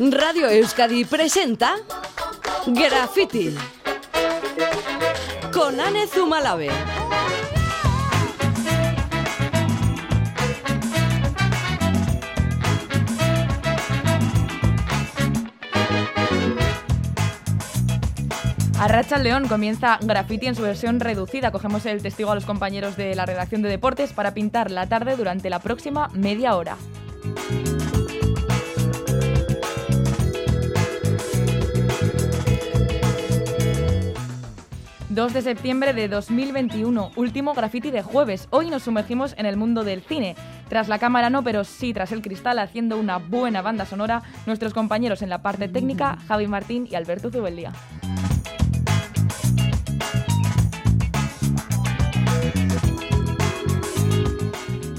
Radio Euskadi presenta Graffiti con Ane Zumalabe. Arracha León comienza Graffiti en su versión reducida. Cogemos el testigo a los compañeros de la redacción de deportes para pintar la tarde durante la próxima media hora. 2 de septiembre de 2021, último graffiti de jueves. Hoy nos sumergimos en el mundo del cine. Tras la cámara no, pero sí tras el cristal, haciendo una buena banda sonora, nuestros compañeros en la parte técnica, Javi Martín y Alberto Zubeldía.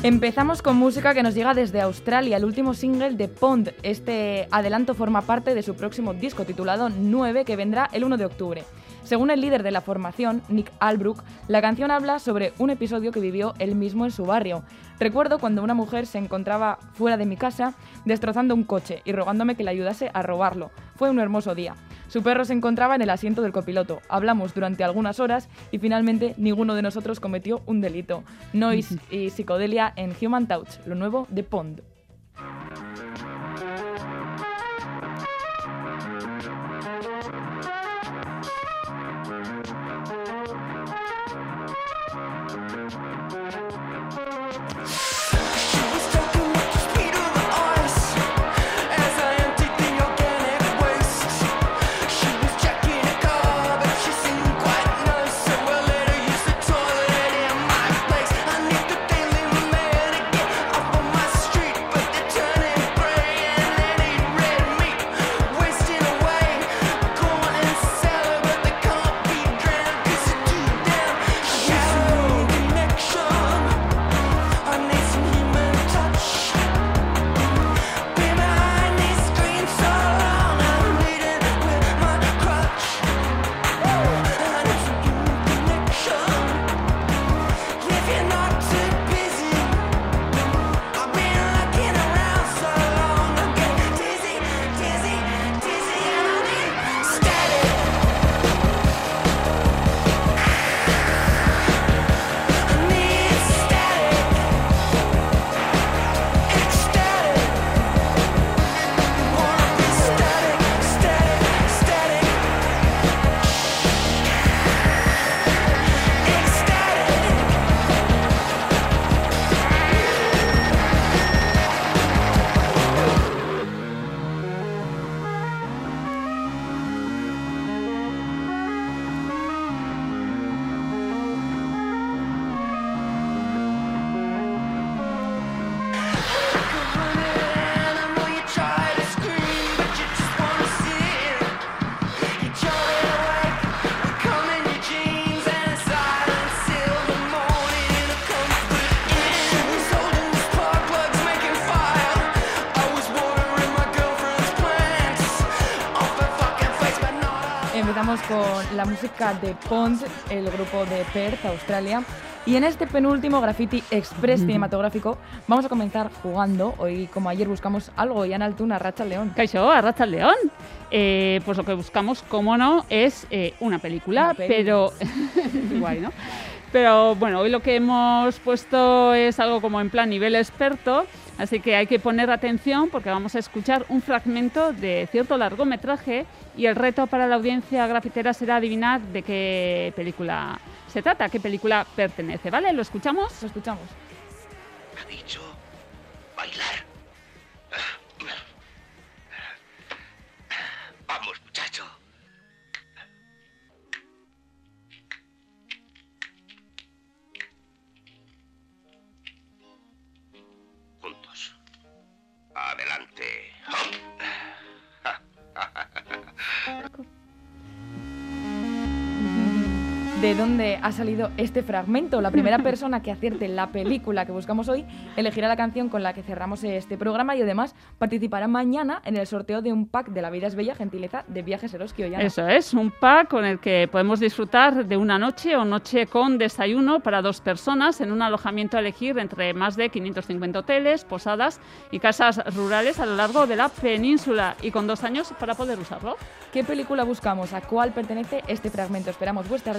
Empezamos con música que nos llega desde Australia, el último single de Pond. Este adelanto forma parte de su próximo disco titulado 9 que vendrá el 1 de octubre. Según el líder de la formación, Nick Albrook, la canción habla sobre un episodio que vivió él mismo en su barrio. Recuerdo cuando una mujer se encontraba fuera de mi casa destrozando un coche y rogándome que le ayudase a robarlo. Fue un hermoso día. Su perro se encontraba en el asiento del copiloto. Hablamos durante algunas horas y finalmente ninguno de nosotros cometió un delito. Noise y psicodelia en Human Touch, lo nuevo de Pond. Música de Pond, el grupo de Perth, Australia. Y en este penúltimo Graffiti Express cinematográfico vamos a comenzar jugando. Hoy, como ayer, buscamos algo y en Altuna, Racha León. Caixo, Racha León. Eh, pues lo que buscamos, como no, es eh, una película, pero... Guay, ¿no? Pero bueno, hoy lo que hemos puesto es algo como en plan nivel experto, así que hay que poner atención porque vamos a escuchar un fragmento de cierto largometraje y el reto para la audiencia grafitera será adivinar de qué película se trata, a qué película pertenece, ¿vale? ¿Lo escuchamos? Lo escuchamos. Ha dicho de dónde ha salido este fragmento. La primera persona que acierte la película que buscamos hoy elegirá la canción con la que cerramos este programa y además participará mañana en el sorteo de un pack de La vida es bella, gentileza de Viajes Eroski Ollana. Eso es, un pack con el que podemos disfrutar de una noche o noche con desayuno para dos personas en un alojamiento a elegir entre más de 550 hoteles, posadas y casas rurales a lo largo de la península y con dos años para poder usarlo. ¿Qué película buscamos? ¿A cuál pertenece este fragmento? Esperamos vuestras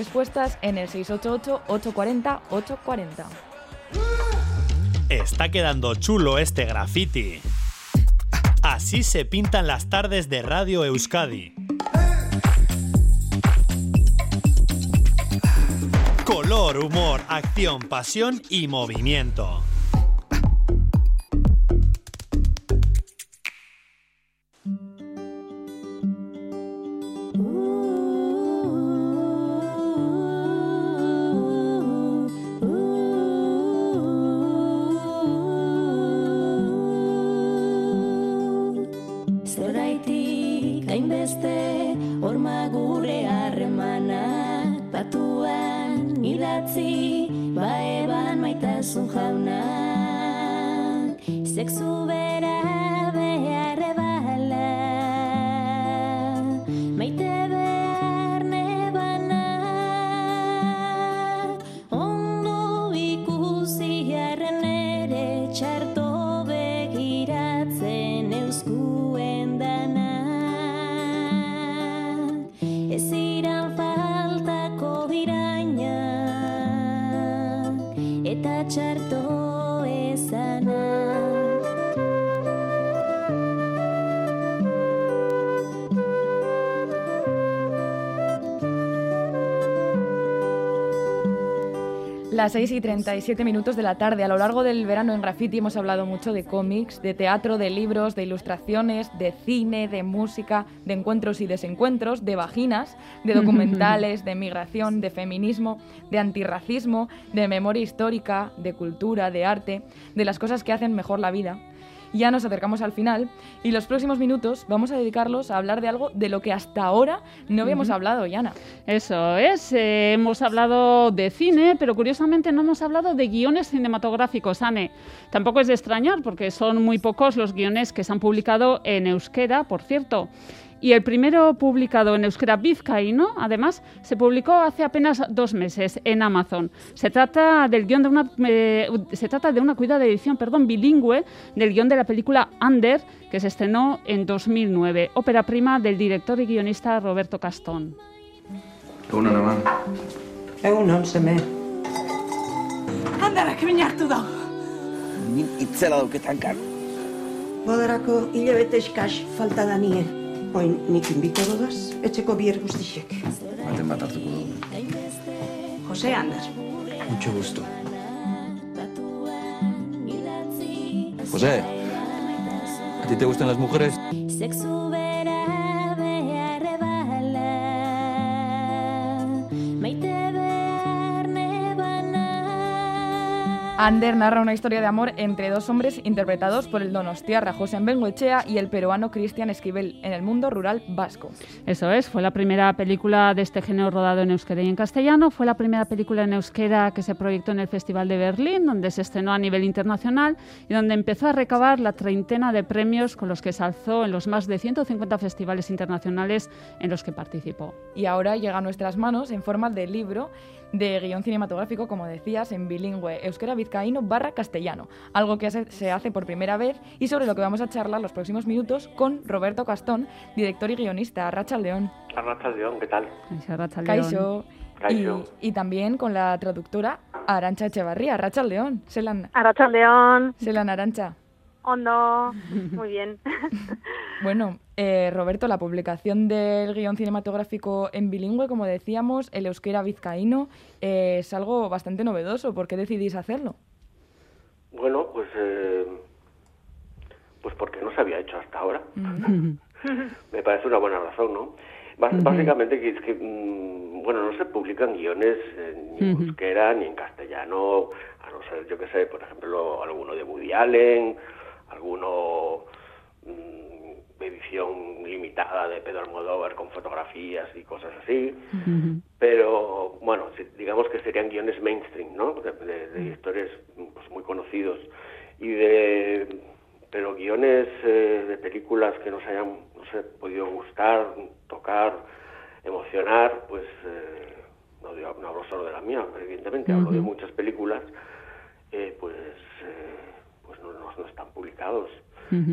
en el 688-840-840. Está quedando chulo este graffiti. Así se pintan las tardes de Radio Euskadi. Color, humor, acción, pasión y movimiento. Eta txarto Las 6 y 37 minutos de la tarde. A lo largo del verano en Graffiti hemos hablado mucho de cómics, de teatro, de libros, de ilustraciones, de cine, de música, de encuentros y desencuentros, de vaginas, de documentales, de migración, de feminismo, de antirracismo, de memoria histórica, de cultura, de arte, de las cosas que hacen mejor la vida. Ya nos acercamos al final y los próximos minutos vamos a dedicarlos a hablar de algo de lo que hasta ahora no habíamos hablado, Yana. Eso es, eh, hemos hablado de cine, pero curiosamente no hemos hablado de guiones cinematográficos, Ane. Tampoco es de extrañar porque son muy pocos los guiones que se han publicado en euskera, por cierto. Y el primero publicado en euskera vizcaíno, además, se publicó hace apenas dos meses en Amazon. Se trata del guion de una eh, se trata de una cuidada edición, perdón, bilingüe del guion de la película Under, que se estrenó en 2009, ópera prima del director y guionista Roberto Castón. Egunon, ama. Egunon, seme. Handarak min hartu da. Nin itzela dauketan kar. Bodarako hilabete eskas falta da nie. Oin nik inbito dodaz, etxeko bier guztixek. Baten bat hartuko dugu. Jose Ander. Mucho gusto. José, ¿a ti te gustan las mujeres? Sexu Ander narra una historia de amor entre dos hombres interpretados por el donostiarra José Bengoechea y el peruano Cristian Esquivel en el mundo rural vasco. Eso es, fue la primera película de este género rodado en euskera y en castellano. Fue la primera película en euskera que se proyectó en el Festival de Berlín, donde se estrenó a nivel internacional y donde empezó a recabar la treintena de premios con los que se alzó en los más de 150 festivales internacionales en los que participó. Y ahora llega a nuestras manos en forma de libro de guion cinematográfico, como decías, en bilingüe euskera vizcaíno barra castellano, algo que se- hace por primera vez y sobre lo que vamos a charlar los próximos minutos con Roberto Castón, director y guionista, Racha León. Arracha León, ¿qué tal? Arratsaldeon. Kaixo. Y, y también con la traductora Arancha Echevarría, Racha León, Selan, Arratsaldeon, Selan Arancha. Ondo, muy bien. Bueno, eh, Roberto, la publicación del guion cinematográfico en bilingüe, como decíamos, el euskera vizcaíno, eh, es algo bastante novedoso. ¿Por qué decidís hacerlo? Bueno, pues eh, pues porque no se había hecho hasta ahora. Me parece una buena razón, ¿no? Básicamente que es que, mm, bueno, no se publican guiones eh, ni en euskera ni en castellano, a no ser, yo qué sé, por ejemplo, alguno de Woody Allen, alguno, mm, edición limitada de Pedro Almodóvar con fotografías y cosas así, pero bueno, digamos que serían guiones mainstream, ¿no? De, de- de directores pues, muy conocidos. Y de pero guiones eh, de películas que nos hayan no sé podido gustar, tocar, emocionar, pues eh, no, digo- no hablo solo de la mía, evidentemente hablo de muchas películas, eh, pues eh, pues no, no- no están publicados.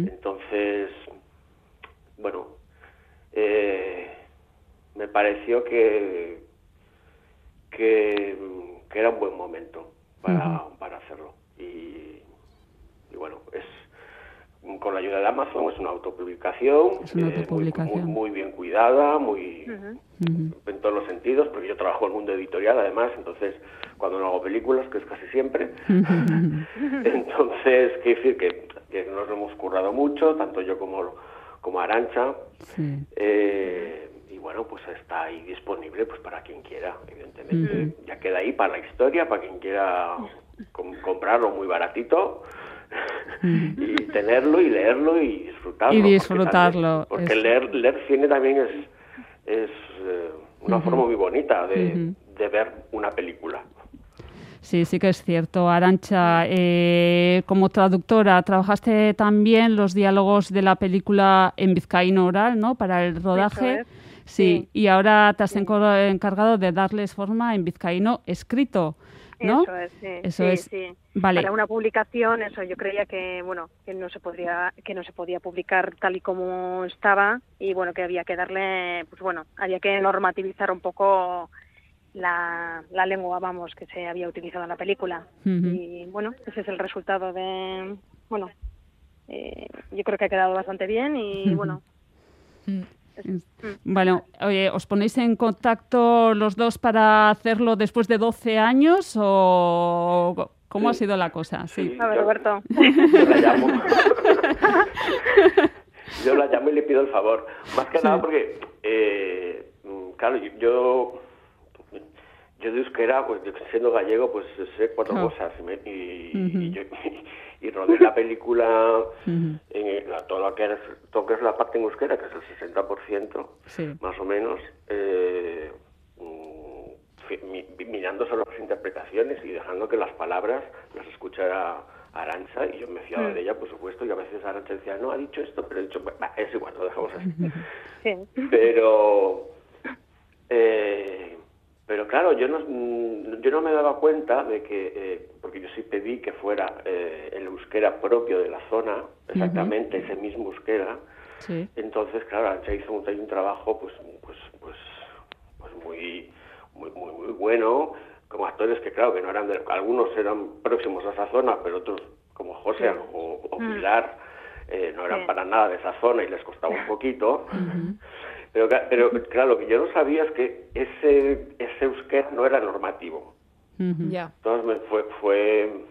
Entonces, bueno, eh, me pareció que, que, que era un buen momento para, para hacerlo. Y con la ayuda de Amazon, es una autopublicación, Es una eh, muy- autopublicación. Muy, muy bien cuidada, muy en todos los sentidos, porque yo trabajo en el mundo editorial además, entonces cuando no hago películas, que es casi siempre, entonces, quiero decir que, que nos lo hemos currado mucho, tanto yo como, como Arancha, Sí. eh, y bueno, pues está ahí disponible pues para quien quiera, evidentemente. Ya queda ahí para la historia, para quien quiera com- comprarlo muy baratito y tenerlo y leerlo y disfrutarlo. Y porque disfrutarlo, también- Porque, leer, leer cine también es, es eh, una forma muy bonita de, ver una película. Sí, sí que es cierto. Arancha, eh, como traductora, trabajaste también los diálogos de la película en vizcaíno oral, ¿no? Para el rodaje. Sí, y ahora te has encargado de darles forma en vizcaíno escrito, ¿no? Eso es, sí. Eso sí, es. sí. Vale. Para una publicación, eso yo creía que bueno que no se podría que no se podía publicar tal y como estaba y bueno que había que darle pues bueno había que normativizar un poco la, la lengua vamos que se había utilizado en la película y bueno ese es el resultado de bueno eh, yo creo que ha quedado bastante bien y bueno Bueno, oye, ¿os ponéis en contacto los dos para hacerlo después de 12 años o cómo ha sido la cosa? Sí. a ver Roberto Yo la llamo. yo la llamo y le pido el favor. Más que nada porque, eh, mm, claro, yo- yo, de euskera, pues yo siendo gallego, pues sé cuatro Claro. cosas. Y, me- y, yo, y rodé la película en la- todo, lo que es, todo lo que es la parte en euskera, que es el 60%, Sí. más o menos, eh, mm, mi- mirando solo las interpretaciones y dejando que las palabras las escuchara Arancha y yo me fiaba de ella, por supuesto, y a veces Arancha decía, no, ha dicho esto, pero he dicho, "Bah, es igual, lo dejamos así. sí Pero, eh, pero claro, yo no, mm, yo no me daba cuenta de que, eh, porque yo sí pedí que fuera eh, el euskera propio de la zona, exactamente ese mismo euskera, Sí. entonces, claro, Arancha hizo un, hay un trabajo pues, pues, pues, pues muy, muy, muy, muy bueno, como actores que, claro, que no eran de, algunos eran próximos a esa zona, pero otros, como José Sí. o, o Mm. Pilar, eh, no eran Sí. para nada de esa zona y les costaba un poquito. Pero, ca- pero claro, lo que yo no sabía es que ese euskera no era normativo. Entonces me fue, fue,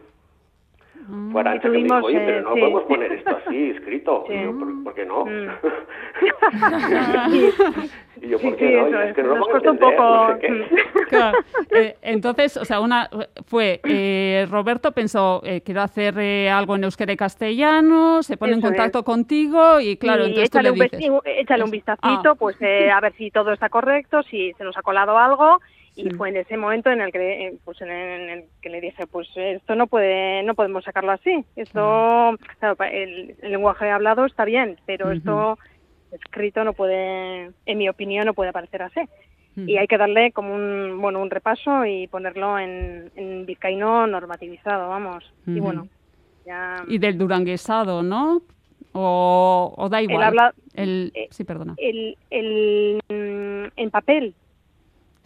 Mm. fue Arantxa que me tuvimos, dijo, oye, pero eh, no sí. podemos poner esto así, escrito. Sí. Y yo, ¿por, por qué no? Mm. y yo, Sí, ¿por qué sí, no? Y es es. que no lo Nos puedo costó un poco, no sé qué. Claro, eh, entonces, o sea, una fue eh, Roberto pensó eh, quiero hacer eh, algo en euskera y castellano, se pone en Eso es. contacto contigo y claro, y entonces tú échale le un, dices. vesti- échale un vistacito, pues eh, a ver si todo está correcto, si se nos ha colado algo. Y fue en ese momento en el que, eh, pues en el, el que le dije, pues esto no puede, no podemos sacarlo así. Esto, claro, el, el lenguaje hablado está bien, pero esto escrito no puede, en mi opinión, no puede aparecer así. Y hay que darle como un, bueno, un repaso y ponerlo en, en vizcaíno normativizado, vamos. Y bueno, ya. Y del duranguesado, ¿no? O, o da igual. habla- El- sí, perdona. el, el, mm, en papel.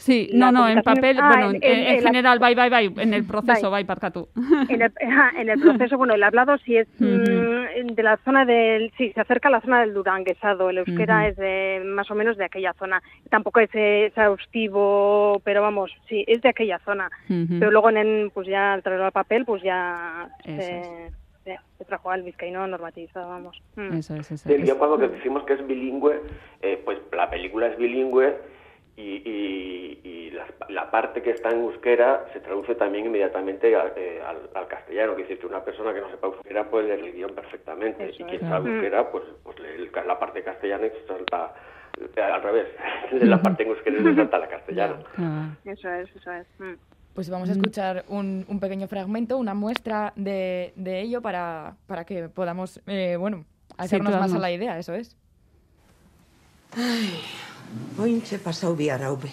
Sí, no, no, en papel, ah, bueno, en- en, en- en en la- general, bye, bye, bye, en el proceso, Bye. bye, parca tú. En el, ajá, en el proceso, bueno, el hablado sí es mm, de la zona del, sí, se acerca a la zona del duranguesado, el euskera es de más o menos de aquella zona, tampoco es exhaustivo, pero vamos, sí, es de aquella zona, pero luego en el, pues ya al traerlo al papel, pues ya se, se, se trajo al vizcaíno normativizado, vamos. Mm. Eso es, eso Sí, es. yo cuando decimos que es bilingüe, eh, pues la película es bilingüe y, y- y las- la parte que está en euskera se traduce también inmediatamente a- eh, al, al castellano. Es decir, que una persona que no sepa euskera puede leer el guion perfectamente. Eso y quien sabe Mm. euskera, pues, pues lee el la parte castellana y se salta eh, al revés. de la parte en euskera se salta a la castellana. Eso es, eso es. Mm. Pues vamos a escuchar un, un pequeño fragmento, una muestra de, de ello para, para que podamos, eh, bueno, hacernos más a la idea, eso es. Ointxe pasau bihar hau be.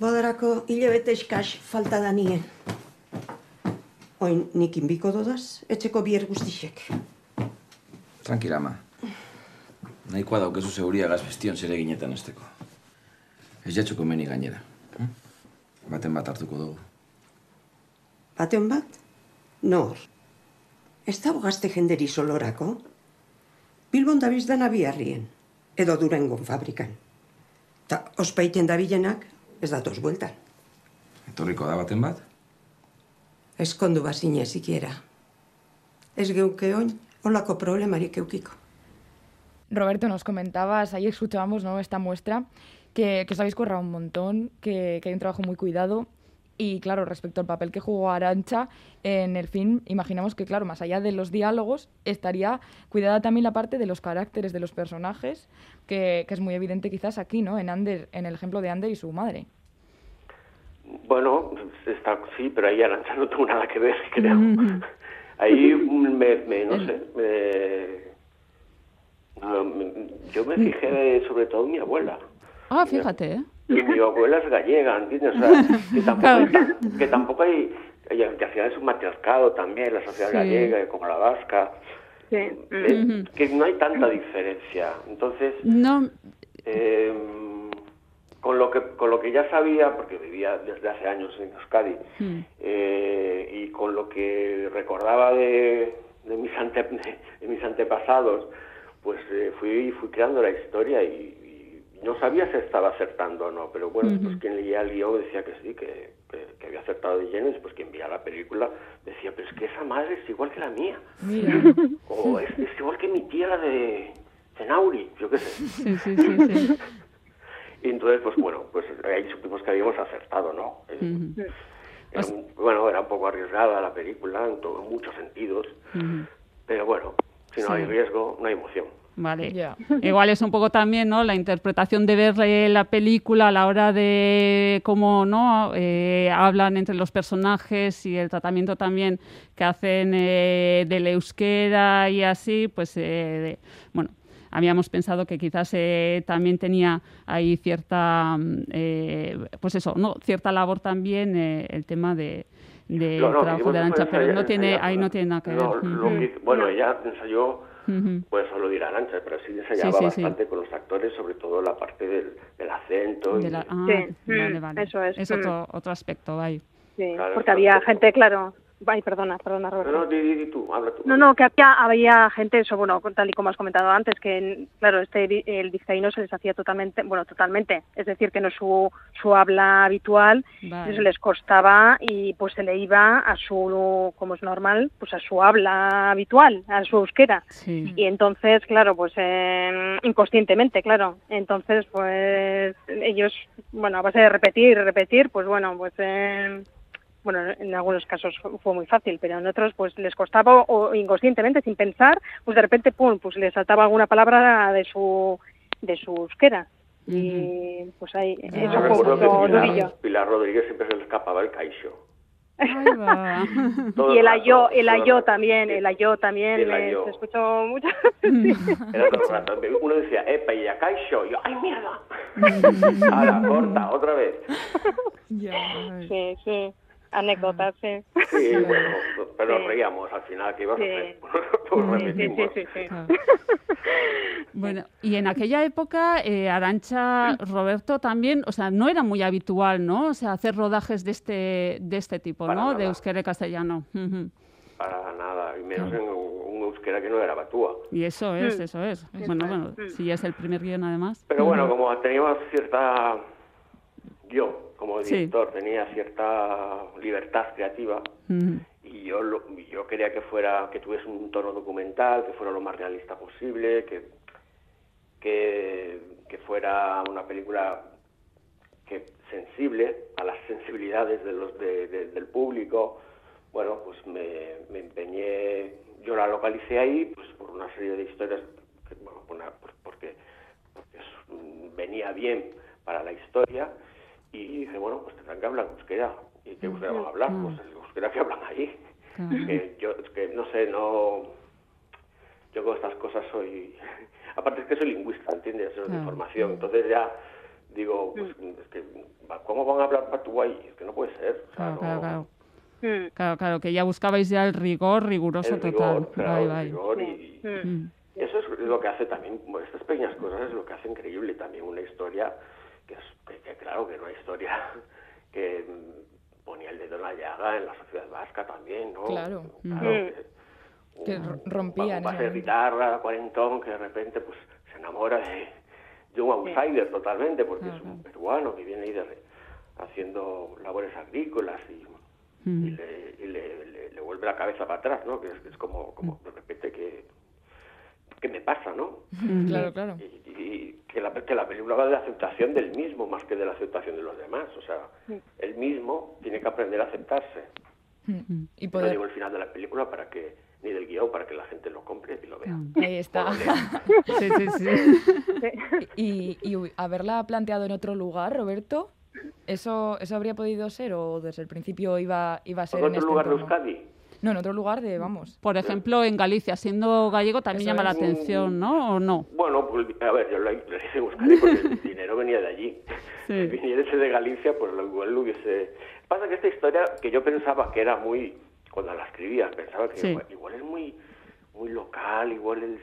Badarako hilabete eskas falta da nien. Oin nik inbiko dodaz, etxeko bier guztixek. Tranquila, ama. Nahikoa daukezu seguria gaz bestion zere ginetan esteko. Ez jatxuko meni gainera. hm? Baten bat hartuko dugu. Baten bat? Nor. Ez dago gazte jenderi solorako? Bilbon dabiz dana biharrien, edo durangon fabrikan. Ta ospaiten dabilenak, ez datoz bueltan. Etorriko da baten bat? Eskondu bazine sikiera. Ez geuke oin, holako problemarik eukiko. Roberto, nos comentabas, ahí escuchábamos ¿no? esta muestra, que, que os habéis currado un montón, que, que hay un trabajo muy cuidado. Y claro, respecto al papel que jugó Arancha en el film, imaginamos que, claro, más allá de los diálogos, estaría cuidada también la parte de los caracteres de los personajes, que, que es muy evidente quizás aquí, ¿no? En, Ander, en el ejemplo de Ander y su madre. Bueno, está, sí, pero ahí Arancha no tuvo nada que ver, creo. Ahí me, me- no sé, me- yo me fijé sobre todo en mi abuela. Ah, fíjate, ¿eh? Y mi abuela es gallega, ¿entiendes? O sea, que tampoco, hay, que tampoco hay, que al final es un matriarcado también, la sociedad Sí. gallega, como la vasca, Sí. eh, que no hay tanta diferencia. Entonces, No, eh, con lo que con lo que ya sabía, porque vivía desde hace años en Euskadi, eh, y con lo que recordaba de, de mis, ante- de mis antepasados, pues eh, fui, fui creando la historia y no sabía si estaba acertando o no, pero bueno, Ujú. pues quien leía el guion decía que sí, que, que- que había acertado de lleno, y después quien veía la película decía, pero es que esa madre es igual que la mía, o es, es igual que mi tía la de Cenauri, yo qué sé. Sí, sí, sí, sí. Y entonces, pues bueno, pues ahí supimos que habíamos acertado, ¿no? Eh, era un- bueno, era un poco arriesgada la película en, todo- en muchos sentidos, pero bueno, si no Sí. hay riesgo, no hay emoción. Vale. Igual es un poco también, ¿no? La interpretación de ver la película a la hora de cómo, ¿no? Eh, hablan entre los personajes y el tratamiento también que hacen eh, del euskera y así, pues, eh, de- bueno, habíamos pensado que quizás eh, también tenía ahí cierta, mm, eh, pues eso, ¿no? Cierta labor también eh, el tema de del No, no, trabajo de Arancha, pero no tiene, ahí no tiene nada que No, ver. lo Ujú. que- bueno, ella ensayó, Ujú. pues solo dirá Arancha, pero sí ensayaba Sí, sí, sí. bastante con los actores, sobre todo la parte del, del acento. De y- la- ah, Sí, vale, mm, vale. eso es, mm. otro, otro aspecto ahí. Sí, Claro, porque había gente, claro. Ay, perdona, perdona, No, Roberto. no, di, di- di tú, habla tú. No, no, que había, había gente, eso, bueno, tal y como has comentado antes, que, claro, este el vizcaíno se les hacía totalmente, bueno, totalmente, es decir, que no es su, su habla habitual, Vale. se les costaba y pues se le iba a su, como es normal, pues a su habla habitual, a su euskera. Sí. Y entonces, claro, pues eh, inconscientemente, claro. Entonces, pues ellos, bueno, a base de repetir, repetir, pues bueno, pues eh, bueno, en algunos casos fu- fue muy fácil, pero en otros pues les costaba o inconscientemente, sin pensar, pues de repente, pum, pues les saltaba alguna palabra de su de su euskera. Y pues ahí, Yo eso fue un poco Pilar, Rodríguez siempre se le escapaba el caixo. Y el ayo, el ayo también, el ayo también, El me- ayo. se escuchó mucho. Era todo rato. Uno decía, epa, y a caixo. Y yo, ¡ay, mierda! A la corta, otra vez. Sí, sí, anécdotas, sí. Sí, bueno, pero Sí. reíamos al final, que ibas a Sí. hacer? Pues Sí, sí, repetimos. sí, sí. Bueno, y en aquella época, eh, Arancha, Roberto también, o sea, no era muy habitual, ¿no? O sea, hacer rodajes de este, de este tipo, Para ¿no? De nada. euskera y castellano. Para nada, y menos en un, un euskera que no era batúa. Y eso es, Mm. eso es. Bueno, bueno, Mm. si es el primer guion además. Pero bueno, como teníamos cierta... Yo, como Sí. director, tenía cierta libertad creativa y yo lo- yo quería que fuera que tuviese un tono documental que fuera lo más realista posible que que, que fuera una película que sensible a las sensibilidades de los de- de- del público. Bueno, pues me, me empeñé, yo la localicé ahí pues por una serie de historias, que, bueno, por una- por- porque, porque venía bien para la historia y dije, bueno, pues tendrán que hablar euskera. ¿Y qué euskera van a hablar? Pues el euskera que hablan ahí. Que yo, es que no sé, no... Yo con estas cosas soy... Aparte es que soy lingüista, ¿entiendes? Soy de Claro. formación. Entonces ya digo, pues es que, ¿cómo van a hablar patuay? Es que no puede ser. O sea, Claro, claro, no- claro. Claro, claro, que ya buscabais ya el rigor riguroso el total. rigor, claro, Vai, el vai. rigor y, Mm. y eso es lo que hace también, estas pequeñas cosas es lo que hace increíble también una historia que es, que, que claro, que una historia que ponía el dedo en la llaga en la sociedad vasca también, ¿no? Claro. Claro, Mm. que Que r- rompía en un base de guitarra, cuarentón, que de repente pues se enamora de, de un outsider totalmente, porque es un peruano que viene ahí de haciendo labores agrícolas y, Mm. y le, y le- le- le vuelve la cabeza para atrás, ¿no? Que es, que es como, como de repente que, ¿qué me pasa, no? Claro, claro. Y, y que, la, que la película va de la aceptación del mismo más que de la aceptación de los demás. O sea, el mismo tiene que aprender a aceptarse. Y No poder... digo el final de la película para que, ni del guion, para que la gente lo compre y lo vea. Ahí está. Sí, sí, sí. y, y haberla planteado en otro lugar, Roberto, ¿eso, eso habría podido ser o desde el principio iba, iba a ser ¿En en otro este lugar de? Euskadi? No, en otro lugar de, vamos. Por ejemplo, en Galicia, siendo gallego, también Eso llama la atención, ¿no? ¿O no? Bueno, pues, a ver, yo lo, hice Euskadi porque el dinero venía de allí. Sí. Si viniese de Galicia, pues lo, igual lo hubiese... Pasa que esta historia, que yo pensaba que era muy... Cuando la escribía, pensaba que Sí. igual, igual es muy muy local, igual es...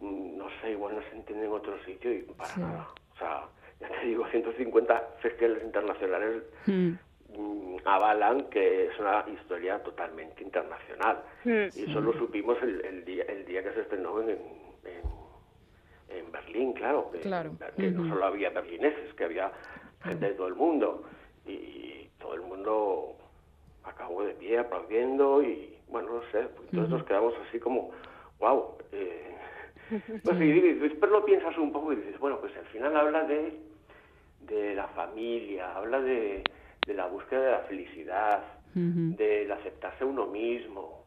No sé, igual no se entiende en otro sitio y para Sí. nada. O sea, ya te digo, 150 festivales internacionales Mm. Mm, avalan que es una historia totalmente internacional. Mm. Y solo supimos el, el día, el día que se estrenó en, en, en Berlín, claro. Que, no solo había berlineses, que había gente de todo el mundo. Y, y todo el mundo acabó de pie aplaudiendo y, bueno, no sé, pues todos nos quedamos así como, wow. Eh, pues, y, y después lo piensas un poco y dices, bueno, pues al final habla de, de la familia, habla de, de la búsqueda de la felicidad, Ujú. del aceptarse uno mismo.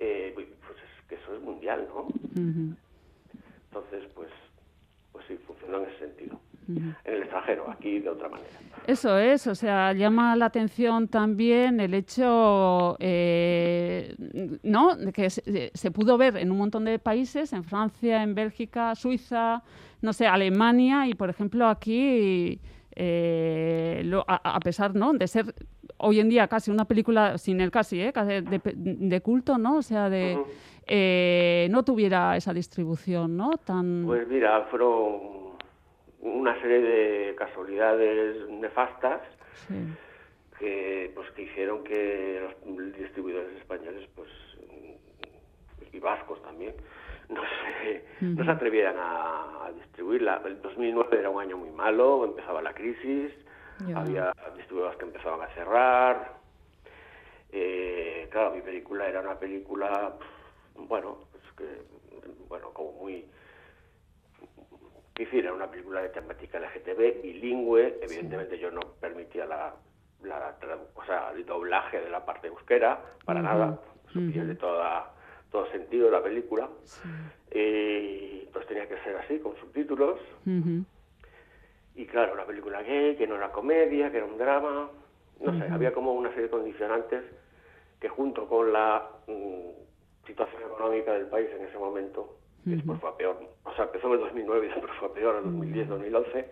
Eh, pues es que eso es mundial, ¿no? Entonces, pues, pues sí, funciona en ese sentido. En el extranjero, aquí de otra manera. Eso es, o sea, llama la atención también el hecho, eh, ¿no? De que se, se pudo ver en un montón de países, en Francia, en Bélgica, Suiza, no sé, Alemania y, por ejemplo, aquí, eh, lo- a, a pesar, ¿no? De ser hoy en día casi una película, sin el casi, ¿eh? De, de culto, ¿no? O sea, de eh, no tuviera esa distribución, ¿no? Tan Pues mira, fueron una serie de casualidades nefastas sí. que pues que hicieron que los distribuidores españoles pues y vascos también no se, no se atrevieran a, a distribuirla. El 2009 era un año muy malo, empezaba la crisis, había distribuidores que empezaban a cerrar. Eh, claro, mi película era una película, bueno, pues que, bueno, como muy decir, era una película de temática LGTB, bilingüe, evidentemente yo no permitía la, la o sea, el doblaje de la parte euskera, para nada, ujú. pierde toda, todo sentido la película, Eh, entonces tenía que ser así, con subtítulos, y claro, una película gay, que no era comedia, que era un drama, no sé, había como una serie de condicionantes que junto con la mm, situación económica del país en ese momento, que después fue a peor, o sea, empezó en el 2009 y después fue a peor en 2010, 2011,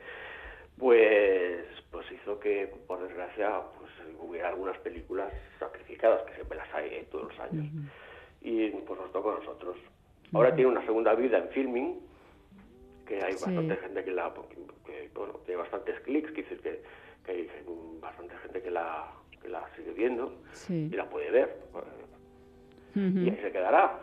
pues, pues hizo que, por desgracia, pues hubiera algunas películas sacrificadas, que siempre las hay ¿eh? todos los años, y pues nos tocó a nosotros. Ahora tiene una segunda vida en filming, que hay Sí. bastante gente que la que, bueno, tiene bastantes clics, quiere decir que, que hay bastante gente que la, que la sigue viendo Sí. y la puede ver. Ujú. Y ahí se quedará.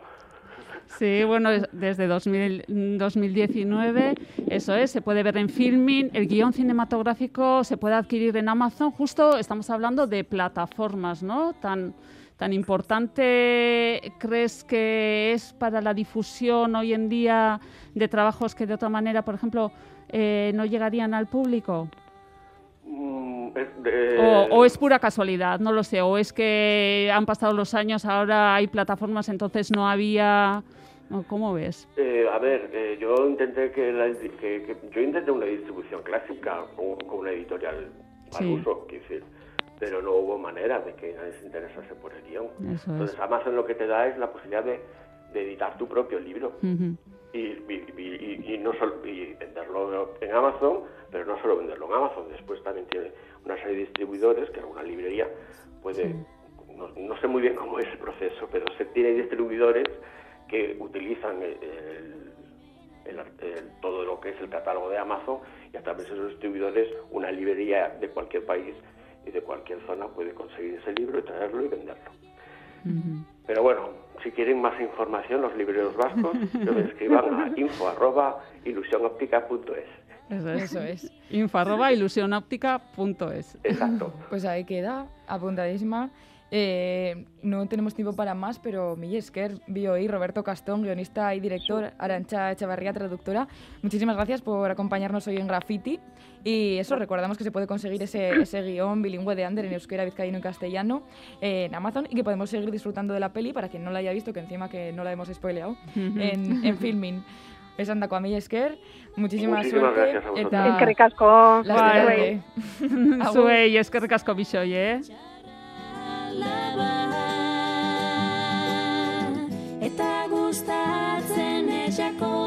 Sí, bueno, es- desde 2000 2019, eso es, se puede ver en filming, el guion cinematográfico se puede adquirir en Amazon, justo estamos hablando de plataformas, ¿no? Tan, tan importante crees que es para la difusión hoy en día de trabajos que de otra manera, por ejemplo, eh, no llegarían al público. de- O, o es pura casualidad, no lo sé. O es que han pasado los años, ahora hay plataformas, entonces no había... ¿Cómo ves? Eh, a ver, eh, yo intenté que, la- que- que- yo intenté una distribución clásica con, con una editorial al Sí. uso, quiero decir, pero no hubo manera de que nadie se interesase por el guion. Eso Entonces es. Amazon lo que te da es la posibilidad de, de editar tu propio libro Ujú. y, y- y- y no solo y venderlo en Amazon, pero no solo venderlo en Amazon, después también tiene una serie de distribuidores que alguna librería puede, no, no sé muy bien cómo es el proceso, pero se tiene distribuidores que utilizan el, el- el- todo lo que es el catálogo de Amazon y a través de esos distribuidores una librería de cualquier país y de cualquier zona puede conseguir ese libro y traerlo y venderlo. Pero bueno, si quieren más información, los libreros vascos, que me escriban a info arroba ilusionoptica.es. Eso es. Eso es. Info arroba ilusionoptica.es. Exacto. Pues ahí queda, apuntadísima. Eh, no tenemos tiempo para más, pero Miguel Esquer, BioI, Roberto Castón, guionista y director, Arancha Echevarría, traductora. Muchísimas gracias por acompañarnos hoy en Graffiti. Y eso, recordamos que se puede conseguir ese, ese guion bilingüe de Ander en euskera, vizcaíno y castellano eh, en Amazon y que podemos seguir disfrutando de la peli para quien no la haya visto, que encima que no la hemos spoileado, en, en filming. Es andako Miguel Esker, muchísimas Muchísimas suerte. gracias a vosotros. eta Eskerrik asko. arte. Zuei eskerrik asko bisoi, eh? Eta gustatzen esakona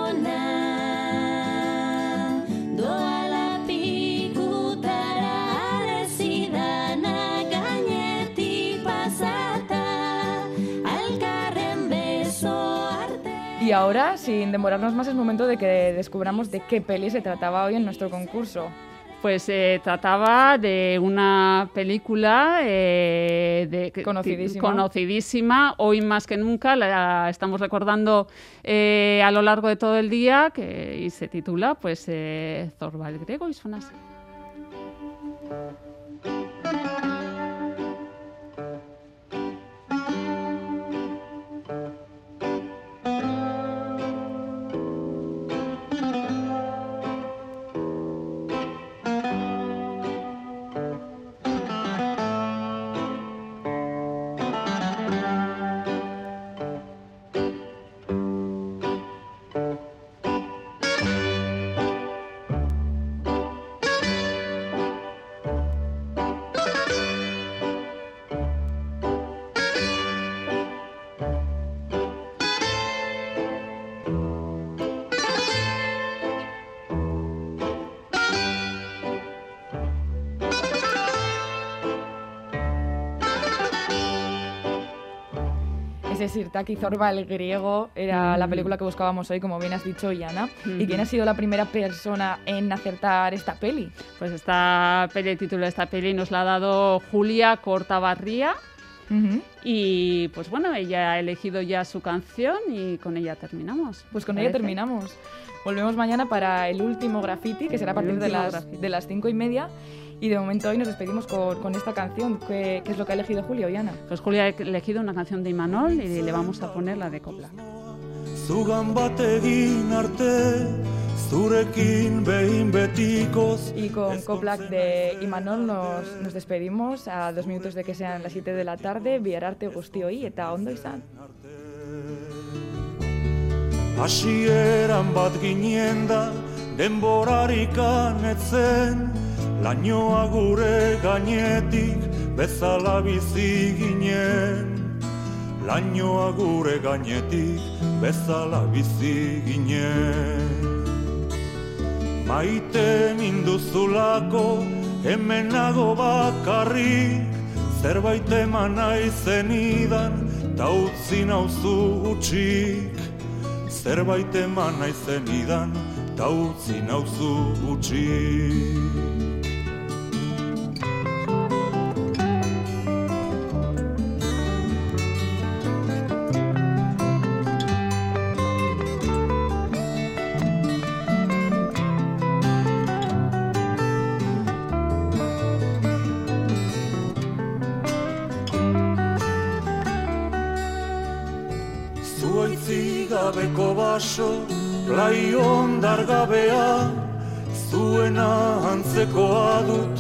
ahora, sin demorarnos más, es momento de que descubramos de qué peli se trataba hoy en nuestro concurso. Pues se trataba de una película eh, de, Conocidísima. conocidísima, hoy más que nunca, la estamos recordando eh, a lo largo de todo el día, que, y se titula pues eh, Zorba el griego y suena así. Sirtaki Zorba el griego era la Mm. película que buscábamos hoy, como bien has dicho, Yana. ¿Y Ujú. quién ha sido la primera persona en acertar esta peli? Pues esta peli, el título de esta peli nos la ha dado Julia Cortabarría. Y pues bueno, ella ha elegido ya su canción y con ella terminamos. Pues con ella terminamos. Volvemos mañana para el último graffiti, que será a partir de las, graffiti. de las cinco y media. Y de momento hoy nos despedimos con, con esta canción. ¿Qué, qué es lo que ha elegido Julio, Yana? Pues Julia ha elegido una canción de Imanol y le vamos a poner la de Copla. Y con Coplac de Imanol nos, nos despedimos a dos minutos de que sean las 7 de la tarde. Biararte guztioi eta ondo izan. Hasieran bat ginen da, denborarik anetzen, lainoa gure gainetik bezala bizi ginen. Lainoa gure gainetik bezala bizi ginen. Maite minduzulako hemen nago bakarrik, zerbait eman nahi zenidan, ta utzi nauzu utxik. Zerbait eman nahi zenidan, ta utzi nauzu utxik. bai ondar gabea, zuena antzekoa dut.